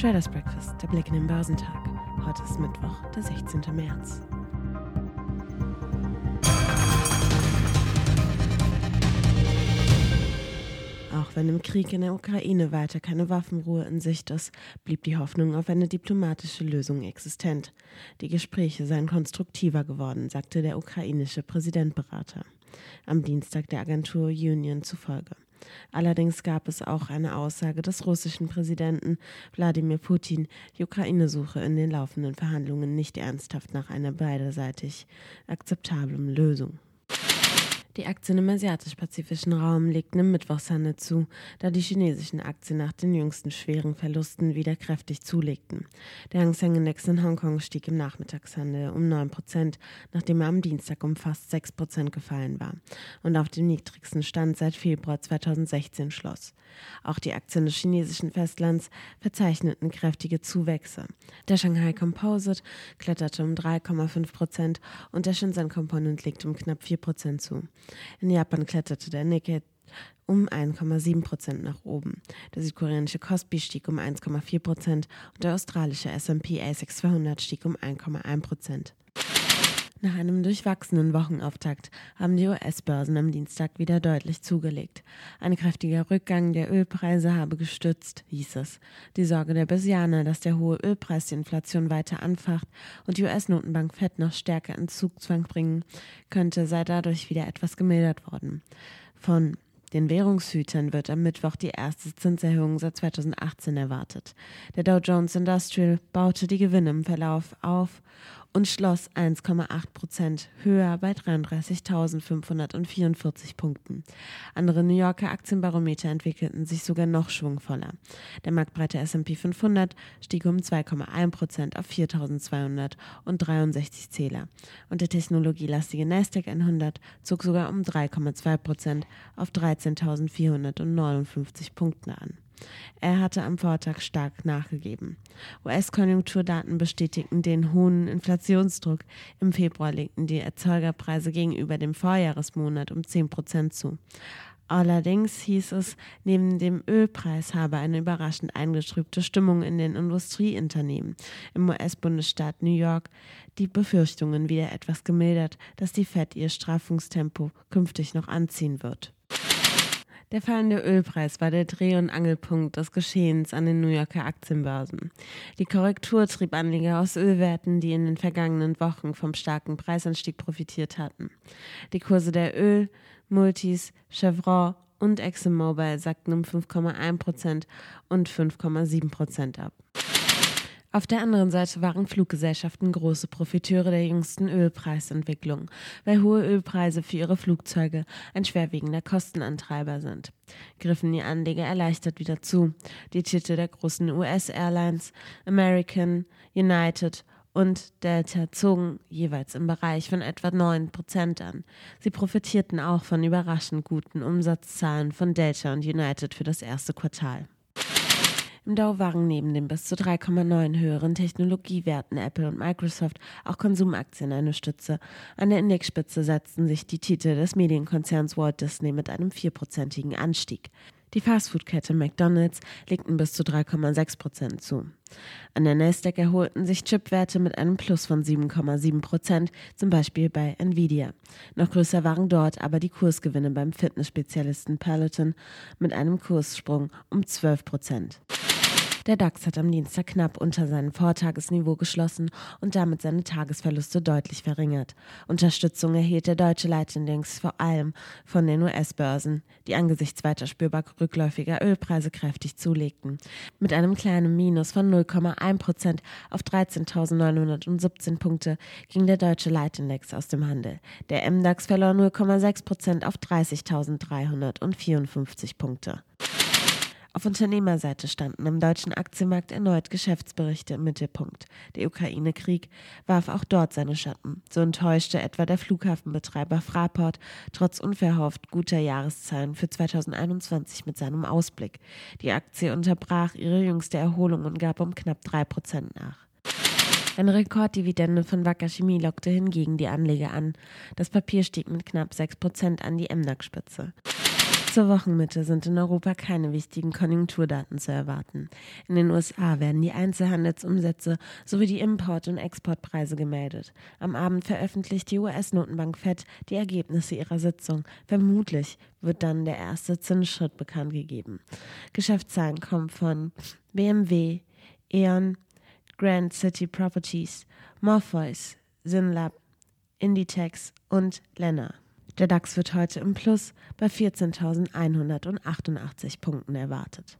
Traders Breakfast, der Blick in den Börsentag. Heute ist Mittwoch, der 16. März. Auch wenn im Krieg in der Ukraine weiter keine Waffenruhe in Sicht ist, blieb die Hoffnung auf eine diplomatische Lösung existent. Die Gespräche seien konstruktiver geworden, sagte der ukrainische Präsidentberater am Dienstag der Agentur Union zufolge. Allerdings gab es auch eine Aussage des russischen Präsidenten Wladimir Putin, die Ukraine suche in den laufenden Verhandlungen nicht ernsthaft nach einer beiderseitig akzeptablen Lösung. Die Aktien im asiatisch-pazifischen Raum legten im Mittwochshandel zu, da die chinesischen Aktien nach den jüngsten schweren Verlusten wieder kräftig zulegten. Der Hang Seng Index in Hongkong stieg im Nachmittagshandel um 9 Prozent, nachdem er am Dienstag um fast 6 Prozent gefallen war und auf dem niedrigsten Stand seit Februar 2016 schloss. Auch die Aktien des chinesischen Festlands verzeichneten kräftige Zuwächse. Der Shanghai Composite kletterte um 3,5 Prozent und der Shenzhen Component legte um knapp 4 Prozent zu. In Japan kletterte der Nikkei um 1,7 Prozent nach oben. Der südkoreanische Kospi stieg um 1,4 Prozent und der australische S&P ASX 200 stieg um 1,1 Prozent. Nach einem durchwachsenen Wochenauftakt haben die US-Börsen am Dienstag wieder deutlich zugelegt. Ein kräftiger Rückgang der Ölpreise habe gestützt, hieß es. Die Sorge der Börsianer, dass der hohe Ölpreis die Inflation weiter anfacht und die US-Notenbank Fed noch stärker in Zugzwang bringen könnte, sei dadurch wieder etwas gemildert worden. Von den Währungshütern wird am Mittwoch die erste Zinserhöhung seit 2018 erwartet. Der Dow Jones Industrial baute die Gewinne im Verlauf auf und schloss 1,8 Prozent höher bei 33.544 Punkten. Andere New Yorker Aktienbarometer entwickelten sich sogar noch schwungvoller. Der marktbreite S&P 500 stieg um 2,1 Prozent auf 4.263 Zähler und der technologielastige Nasdaq 100 zog sogar um 3,2 Prozent auf 13.459 Punkten an. Er hatte am Vortag stark nachgegeben. US-Konjunkturdaten bestätigten den hohen Inflationsdruck. Im Februar legten die Erzeugerpreise gegenüber dem Vorjahresmonat um 10 Prozent zu. Allerdings hieß es, neben dem Ölpreis habe eine überraschend eingetrübte Stimmung in den Industrieunternehmen im US-Bundesstaat New York die Befürchtungen wieder etwas gemildert, dass die Fed ihr Straffungstempo künftig noch anziehen wird. Der fallende Ölpreis war der Dreh- und Angelpunkt des Geschehens an den New Yorker Aktienbörsen. Die Korrektur trieb Anleger aus Ölwerten, die in den vergangenen Wochen vom starken Preisanstieg profitiert hatten. Die Kurse der Öl, Multis, Chevron und ExxonMobil sackten um 5,1 Prozent und 5,7 Prozent ab. Auf der anderen Seite waren Fluggesellschaften große Profiteure der jüngsten Ölpreisentwicklung, weil hohe Ölpreise für ihre Flugzeuge ein schwerwiegender Kostenantreiber sind. Griffen die Anleger erleichtert wieder zu. Die Titel der großen US-Airlines American, United und Delta zogen jeweils im Bereich von etwa 9 Prozent an. Sie profitierten auch von überraschend guten Umsatzzahlen von Delta und United für das erste Quartal. Im Dow waren neben den bis zu 3,9 höheren Technologiewerten Apple und Microsoft auch Konsumaktien eine Stütze. An der Indexspitze setzten sich die Titel des Medienkonzerns Walt Disney mit einem vierprozentigen Anstieg. Die Fastfood-Kette McDonald's legten bis zu 3,6 Prozent zu. An der Nasdaq erholten sich Chipwerte mit einem Plus von 7,7 Prozent, zum Beispiel bei Nvidia. Noch größer waren dort aber die Kursgewinne beim Fitnessspezialisten Peloton mit einem Kurssprung um 12 Prozent. Der DAX hat am Dienstag knapp unter seinem Vortagesniveau geschlossen und damit seine Tagesverluste deutlich verringert. Unterstützung erhielt der deutsche Leitindex vor allem von den US-Börsen, die angesichts weiter spürbar rückläufiger Ölpreise kräftig zulegten. Mit einem kleinen Minus von 0,1 Prozent auf 13.917 Punkte ging der deutsche Leitindex aus dem Handel. Der MDAX verlor 0,6 Prozent auf 30.354 Punkte. Auf Unternehmerseite standen im deutschen Aktienmarkt erneut Geschäftsberichte im Mittelpunkt. Der Ukraine-Krieg warf auch dort seine Schatten. So enttäuschte etwa der Flughafenbetreiber Fraport trotz unverhofft guter Jahreszahlen für 2021 mit seinem Ausblick. Die Aktie unterbrach ihre jüngste Erholung und gab um knapp 3% nach. Eine Rekorddividende von Wacker Chemie lockte hingegen die Anleger an. Das Papier stieg mit knapp 6% an die MDAX-Spitze. Zur Wochenmitte sind in Europa keine wichtigen Konjunkturdaten zu erwarten. In den USA werden die Einzelhandelsumsätze sowie die Import- und Exportpreise gemeldet. Am Abend veröffentlicht die US-Notenbank Fed die Ergebnisse ihrer Sitzung. Vermutlich wird dann der erste Zinsschritt bekannt gegeben. Geschäftszahlen kommen von BMW, E.ON, Grand City Properties, Morpheus, Synlab, Inditex und Lenner. Der DAX wird heute im Plus bei 14.188 Punkten erwartet.